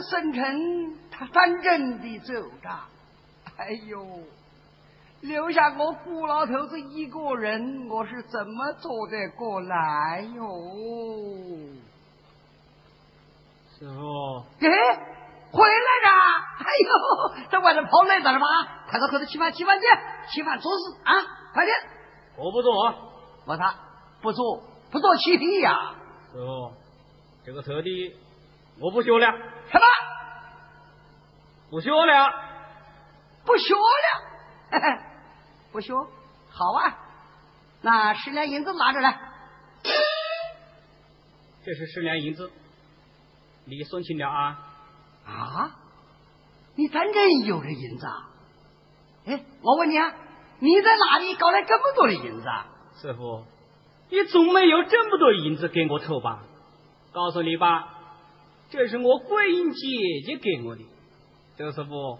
孙成他反正的走着，哎呦，留下我顾老头子一个人，我是怎么做得过来哟？师傅，哎，回来了！哎呦，在外头跑累着了吧？快到后头吃饭，吃饭去，吃饭做事啊！快点！我不做啊，我他不做，不做起地呀！师傅，这个车的我不学了。什么？不学了，不学了，不学，好啊！那十两银子拿着来，这是十两银子，你送清了啊！啊，你真正有这银子啊？哎，我问你啊，你在哪里搞来这么多的银子啊？师傅，你总没有这么多银子给我凑吧？告诉你吧，这是我桂英姐姐给我的。周师傅，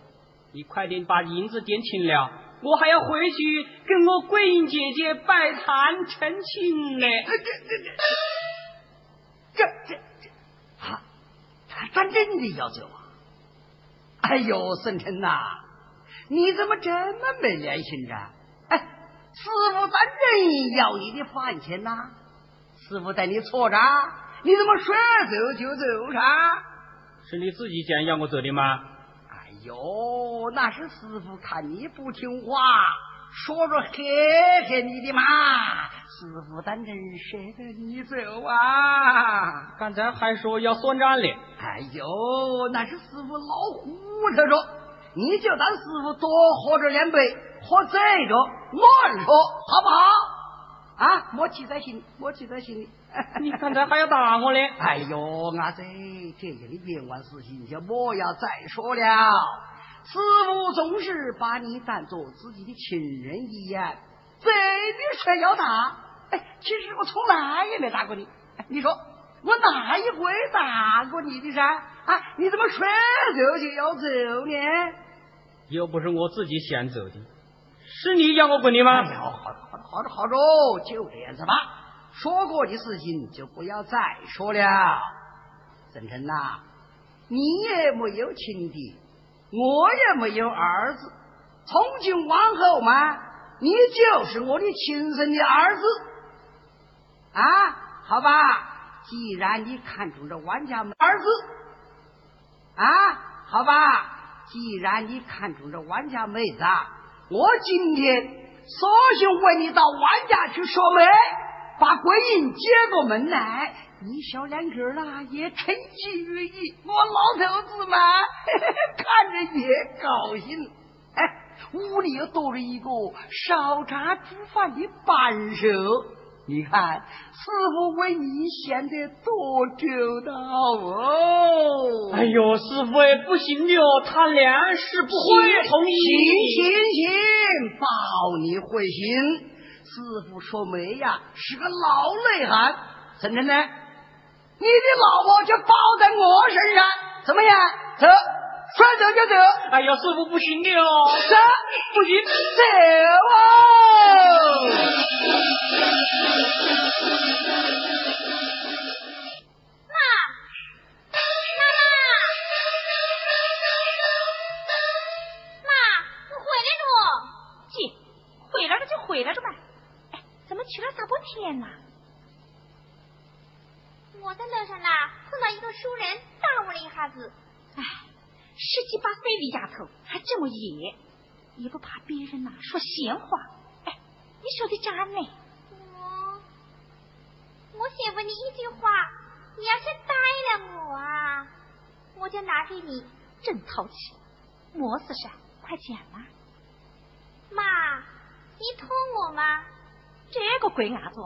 你快点把银子点清了，我还要回去跟我桂英姐姐拜堂成亲呢。这这这，这这这啊，咱真的要走啊？哎呦，孙成呐，你怎么这么没良心着？哎，师傅咱真要你的饭钱呐？师傅带你错着，你怎么说走就走啥？是你自己讲要我走的吗？哎呦，那是师傅看你不听话，说着嘿嘿你的嘛。师傅当真舍得你走啊？刚才还说要算账嘞。哎呦，那是师傅老糊涂着，你就当师傅多喝着两杯，喝醉着乱说，好不好？啊，莫记在心，莫记在心里。你刚才还要打我嘞？哎呦，阿仔，这样的冤枉事情就莫要再说了。师傅总是把你当做自己的亲人一样，这你说要打？哎，其实我从来也没打过你。你说我哪一回打过你的噻？啊，你怎么说走就要走呢？又不是我自己想走的。是你要我滚的吗？哎呦，好着好着好着好着，就这样子吧。说过的事情就不要再说了。郑成呐，你也没有亲弟，我也没有儿子，从今往后嘛，你就是我的亲生的儿子啊！好吧，既然你看中这万家儿子啊，好吧，既然你看中这万家妹子，我今天索性问你到万家去说媒。把桂英接过门来，你小两口呢也称心如意，我老头子嘛 看着也高兴。哎，屋里又多了一个烧茶煮饭的扳手，你看师傅为你显得多周到哦。哎呦，师傅也不行的哦，他俩是不会同意。行行行，保你会行。师傅说媒呀是个老内行，真的呢，你的老婆就包在我身上，怎么样？走，说走就走。哎呦，师傅不行的哦，走，不行，走哦。妈，妈妈，妈，你回来着？姐，回来了就回来着呗。怎么去了大半天呐？我在楼上呢，碰到一个熟人，打我了一下子。哎，十七八岁的丫头还这么野，也不怕别人呐说闲话。哎，你说的真呢？我，我先问你一句话，你要是逮了我啊，我就拿给你。真淘气，么事噻？快讲嘛。妈，你捅我吗？这个鬼伢子，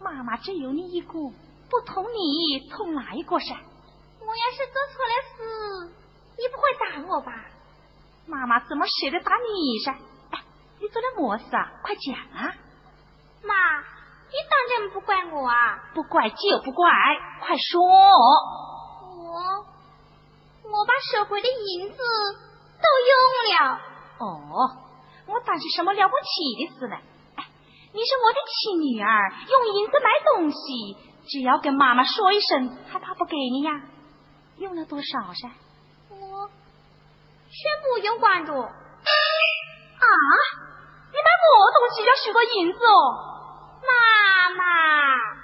妈妈只有你一个，不疼你疼哪一个噻？我要是做错了事，你不会打我吧？妈妈怎么舍得打你噻？哎，你做了么事啊？快讲啊！妈，你当真不怪我啊？不怪就不怪，快说！我我把社会的银子都用了。哦，我当是什么了不起的事呢？你是我的亲女儿，用银子买东西，只要跟妈妈说一声，还怕不给你呀？用了多少噻？我全部用光着。啊！买东西要许多银子哦？妈妈。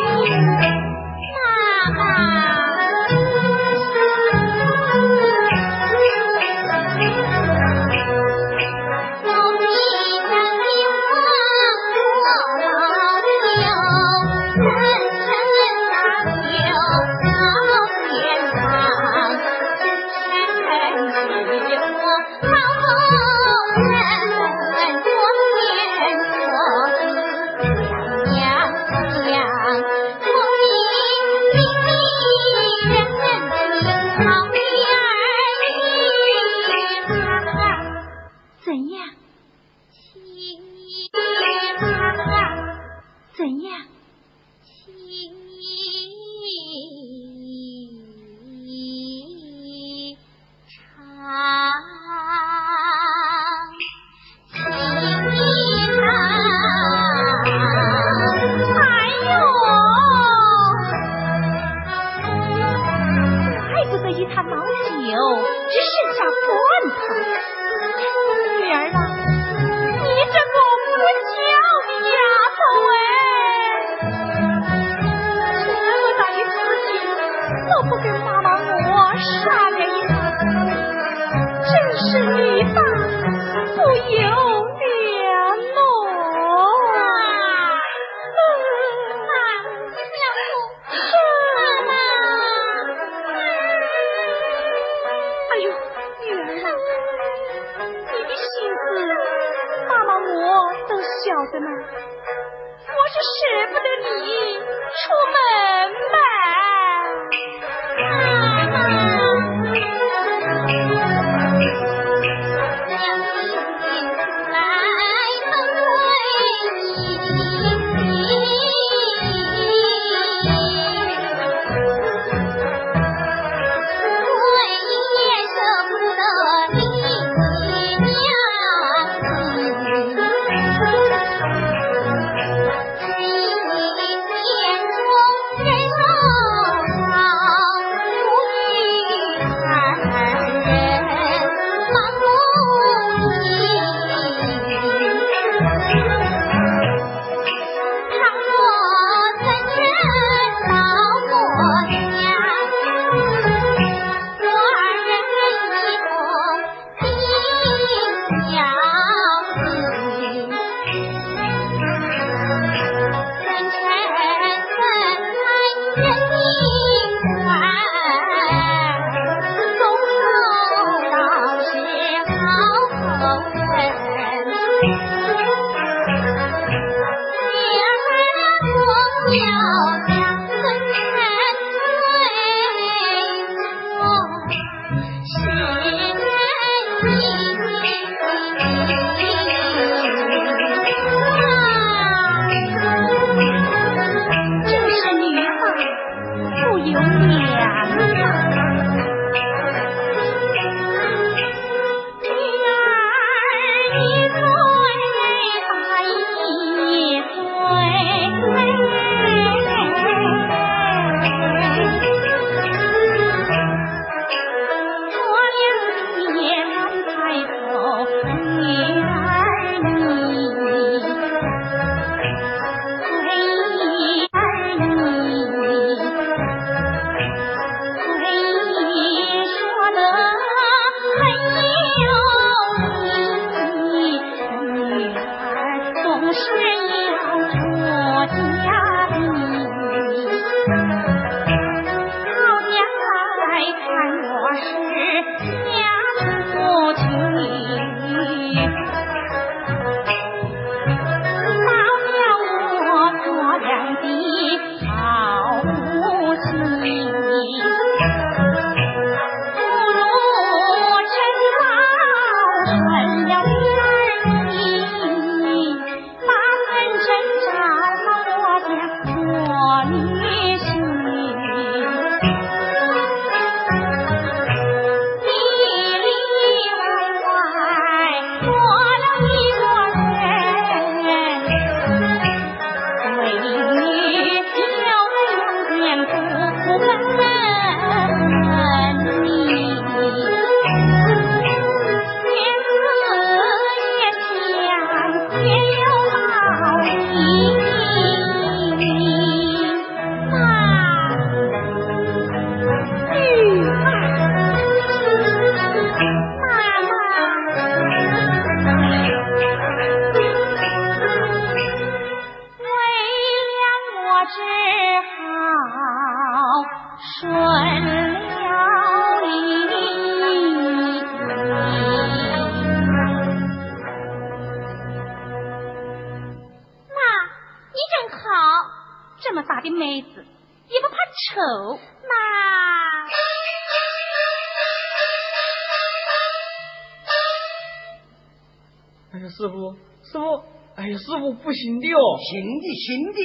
行的哦，行的行的，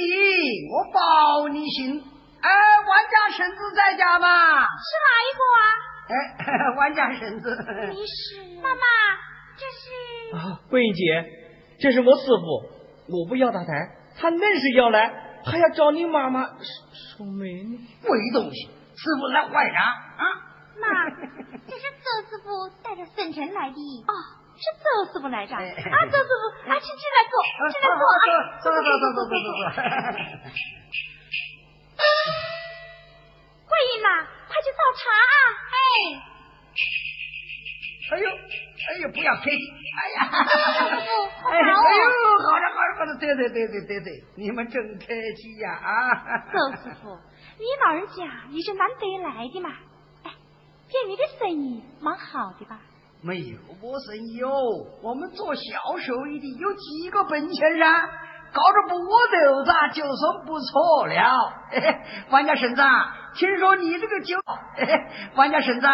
我保你行。哎，万家婶子在家吗？是哪一个啊？哎，万家婶子。你是妈妈，这是啊，桂英姐，这是我师傅，我不要他来，他硬是要来，还要找你妈妈说媒呢。鬼东西，师傅来坏啥啊？妈，这是周师傅带着沈晨来的。哦，是周师傅来着。啊，周师傅，啊，请进来坐，进来坐啊。坐坐坐坐坐坐坐。桂英呐，快去倒茶啊！哎。哎呦，哎呦，不要客气。哎呀，周师傅，哎呦，好着好着好着，对对对对对对，你们真客气呀啊！周师傅。你老人家也是难得来的嘛，哎，店里的生意蛮好的吧？没有我生意哦，我们做销售的有几个本钱噻，搞着波豆子就算不错了。王家婶子，听说你这个酒，王家婶子，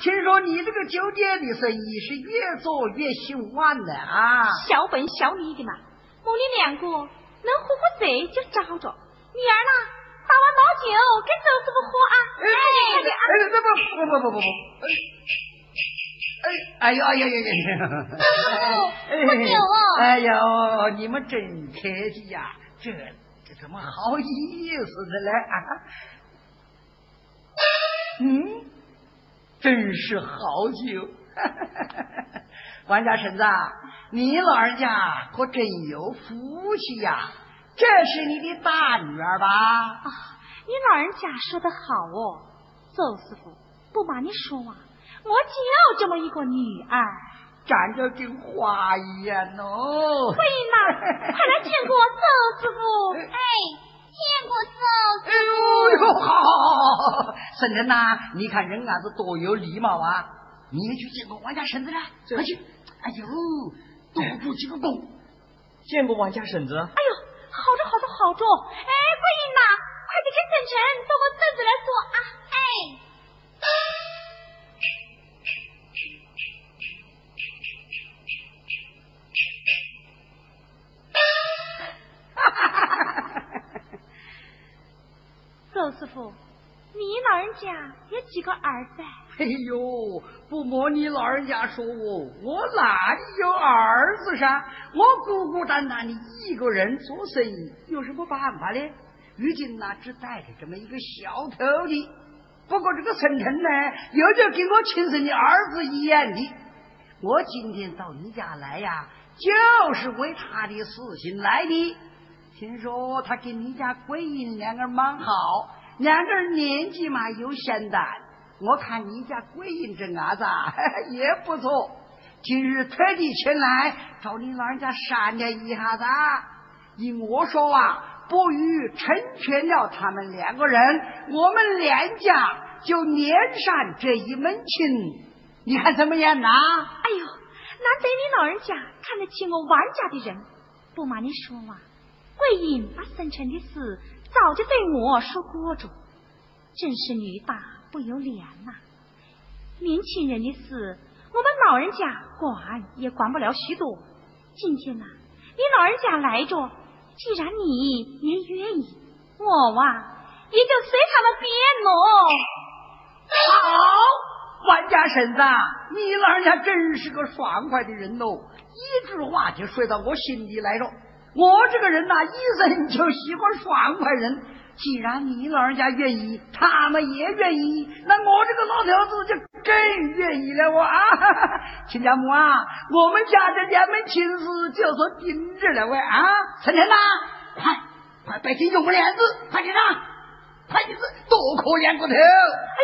听说你这个酒店的生意是越做越兴旺的啊！小本小利的嘛，母女两个能活活这就找着，女儿呢？打完老酒给周师傅喝啊！哎哎哎，不不不不不不不！哎哎呀哎呀呀呀！喝酒哦！哎呦，你们真客气呀，这这怎么好意思的嘞啊？嗯，真是好酒！王家婶子，你老人家可真有福气呀！这是你的大女儿吧？啊，你老人家说的好哦，周师傅，不瞒你说啊，就这么一个女儿，长得跟花一样哦。桂英呐，快来见过周师傅。哎，见过周师傅。哎呦，好，好，好，好，婶子呐，你看人伢子多有礼貌啊！你也去见过王家婶子了，快去！哎呦，多鞠几个躬。见过王家婶子。哎呦。好着好着好着，哎，桂英呐，快点跟沈晨到我凳子来坐啊！哎，周师傅，你老人家有几个儿子？哎呦，不瞒你老人家说，我我哪里有儿子噻？我孤孤单单的一个人做生意，有什么办法呢？如今呢，只带着这么一个小徒弟。不过这个陈晨呢，又就跟我亲生的儿子一样的。我今天到你家来呀，就是为他的事情来的。听说他跟你家桂英两个蛮好，两个人年纪嘛又相当。我看你家桂英这伢子 也不错，今日特地前来找你老人家商量一下子。依我说啊，不如成全了他们两个人，我们两家就连上这一门亲，你看怎么样呐？哎呦，难得你老人家看得起我王家的人，不瞒你说嘛，桂英把生辰的事早就对我说过着，真是女大。不由脸呐！年轻人的事，我们老人家管也管不了许多。今天呐，你老人家来着，既然你也愿意，我哇也就随他们便喽。好，万家婶子，你老人家真是个爽快的人喽！一句话就说到我心里来了。我这个人呐，一生就喜欢爽快人。既然你老人家愿意，他们也愿意，那我这个老头子就更愿意了。我啊，亲家母啊，我们家这两门亲事就说定着了喂啊！陈天呐，快快拜金用个帘子，快点上，快点子，多可怜个头！哎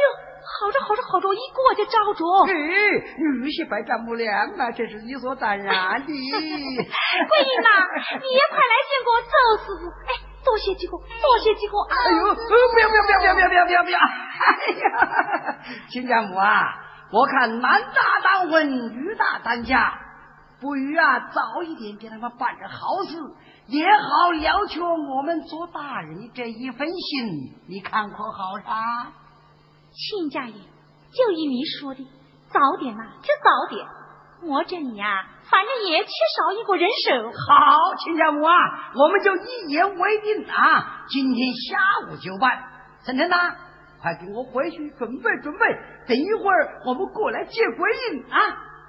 呦，好着好着好着，一过就照着。哎，女婿百丈不娘嘛，这是理所当然的。桂英呐，你也快来见过赵师傅。哎，多谢几个，多谢几个。哎呦，不要不要不要不要不要不要不要！哎呀，哈哈亲家母啊，我看男大当婚，女大当嫁，不如啊早一点给他们办个好事。也好，要求我们做大人这一份心，你看可好啥？亲家爷，就依你说的，早点呐就早点。我这里呀，反正也缺少一个人手。好，亲家母啊，我们就一言为定啊！今天下午就办。沈腾呐，快给我回去准备准备，等一会儿我们过来接桂英啊。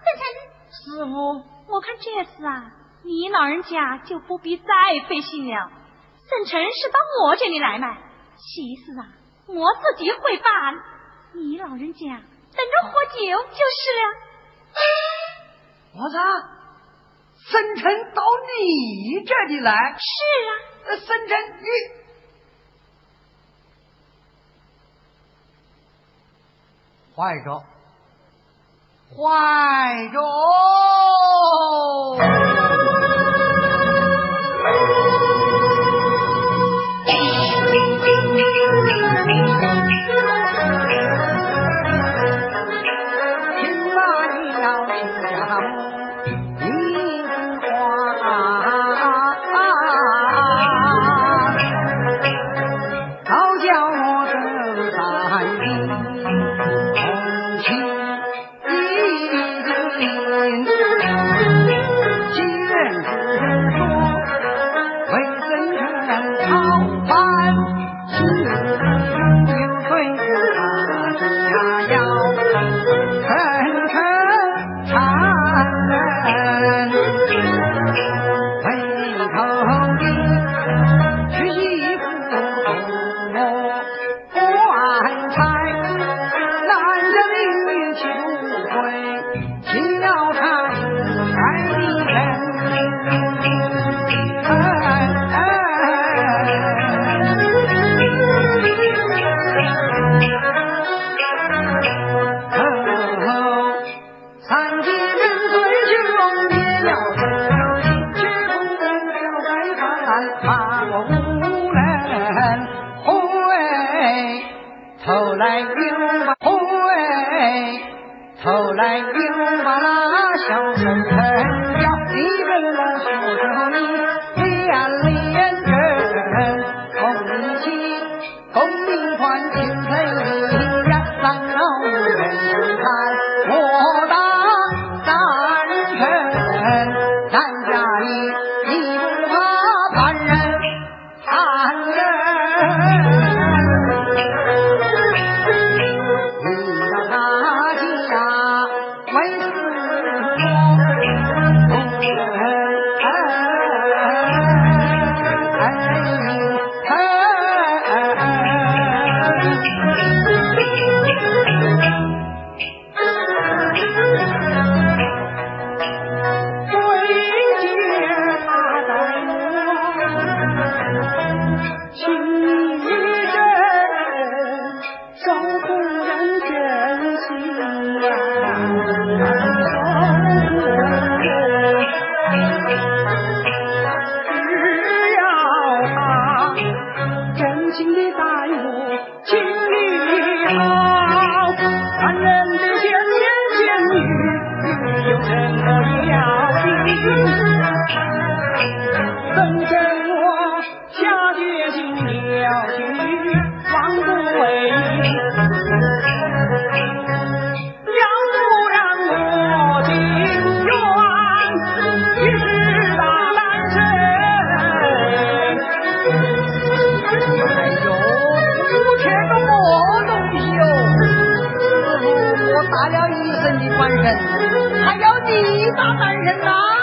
沈腾师傅，我看这事啊，你老人家就不必再费心了。沈晨是到我这里来嘛，其实啊，我自己会办，你老人家。等着喝酒就是了。我操！生辰到你这里来？是啊。生辰你坏着，坏着。你大男人呐。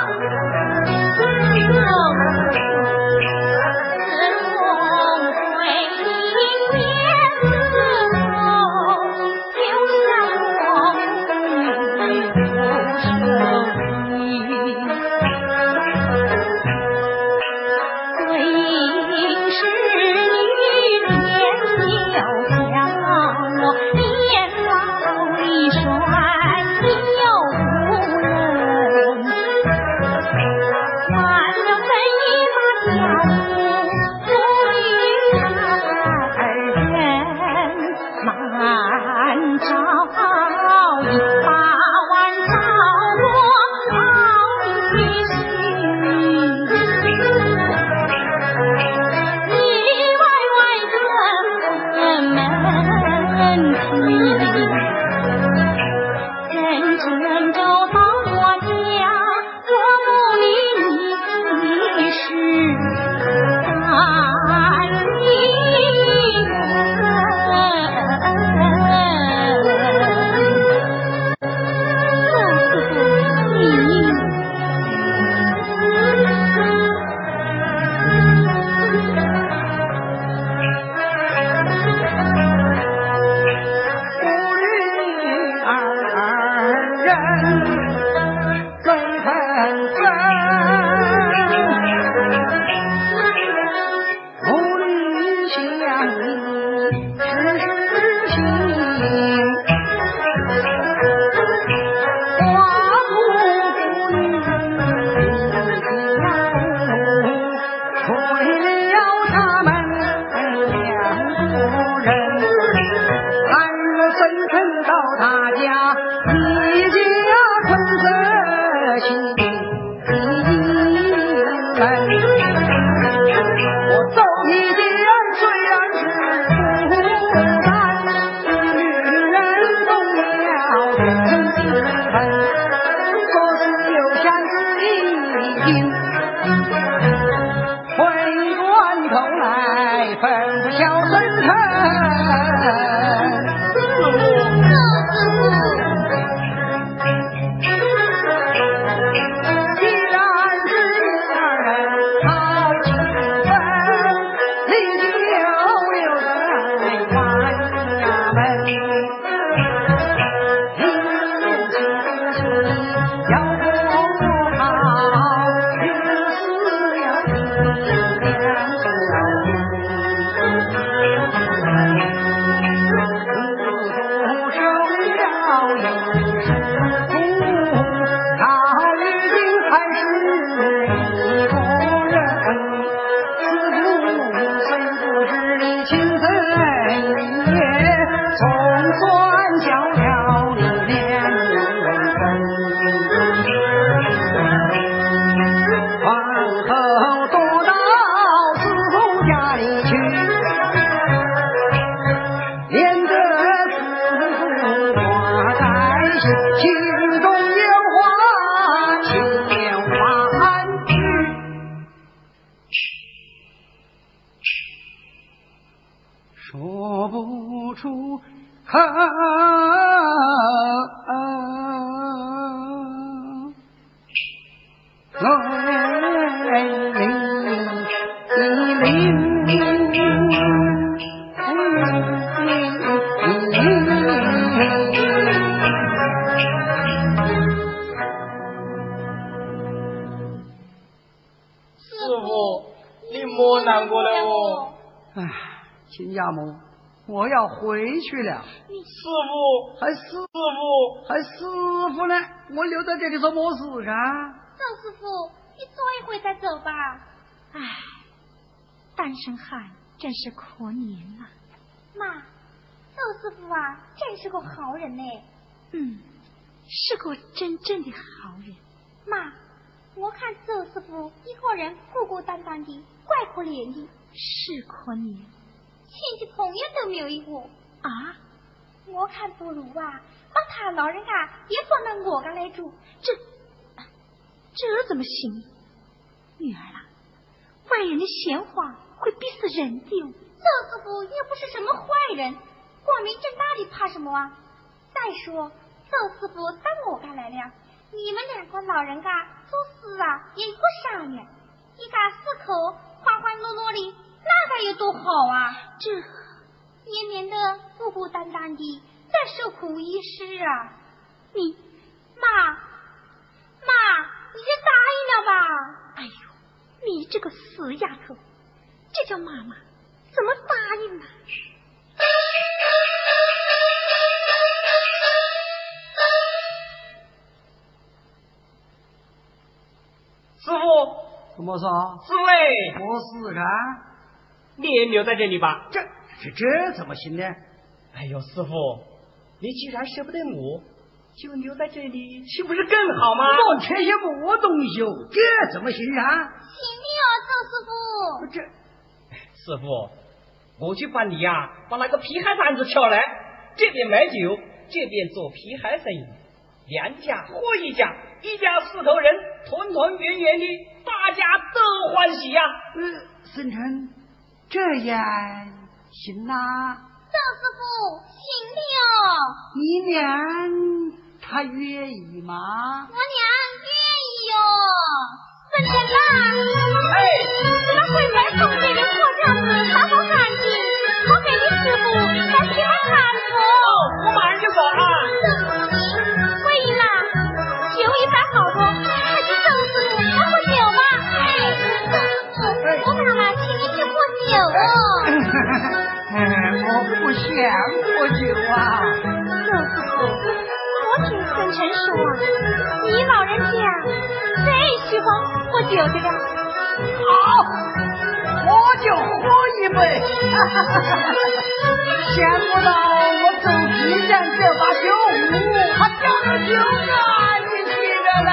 亲家母，我要回去了。师傅，还师傅，还师傅呢？我留在这里做么事啊？周师傅，你坐一会再走吧。哎，单身汉真是可怜啊！妈，周师傅啊，真是个好人呢。嗯，是个真正的好人。妈，我看周师傅一个人孤孤单单的，怪可怜的。是可怜，亲戚朋友都没有一个啊！我看不如啊，把他老人家也放到我家来住。这这怎么行？女儿啊，外人的闲话会逼死人的。周师傅又不是什么坏人，光明正大的怕什么啊？再说周师傅到我家来了，你们两个老人家做事啊也不商量，一家四口欢欢乐乐的。那该有多好啊！这年年的孤孤单单的再受苦一世啊！你妈妈，你就答应了吧！哎呦，你这个死丫头，这叫妈妈怎么答应呢？怎么说？四位，不是啊？你也留在这里吧？这这这怎么行呢？哎呦，师傅，你既然舍不得我，就留在这里，岂不是更好吗？我缺些么东西哦？这怎么行啊？行的哦，周师傅。这师傅，我去帮你呀，把那个皮海摊子挑来，这边买酒，这边做皮海生意，两家或一家，一家四口人，团团圆圆的，大家都欢喜呀。嗯，孙成。这样行呐，赵师傅行的哦。你娘她愿意吗？我娘愿意哟。孙成呐，哎，怎么会在风里的破轿子打扫干净？我给你师傅再去看看哦，我马上就走啊。啊。周师傅，我听孙成说啊，你老人家最喜欢喝酒的了。好，我就喝一杯。想不到我走吉祥这把酒壶还叫得酒啊！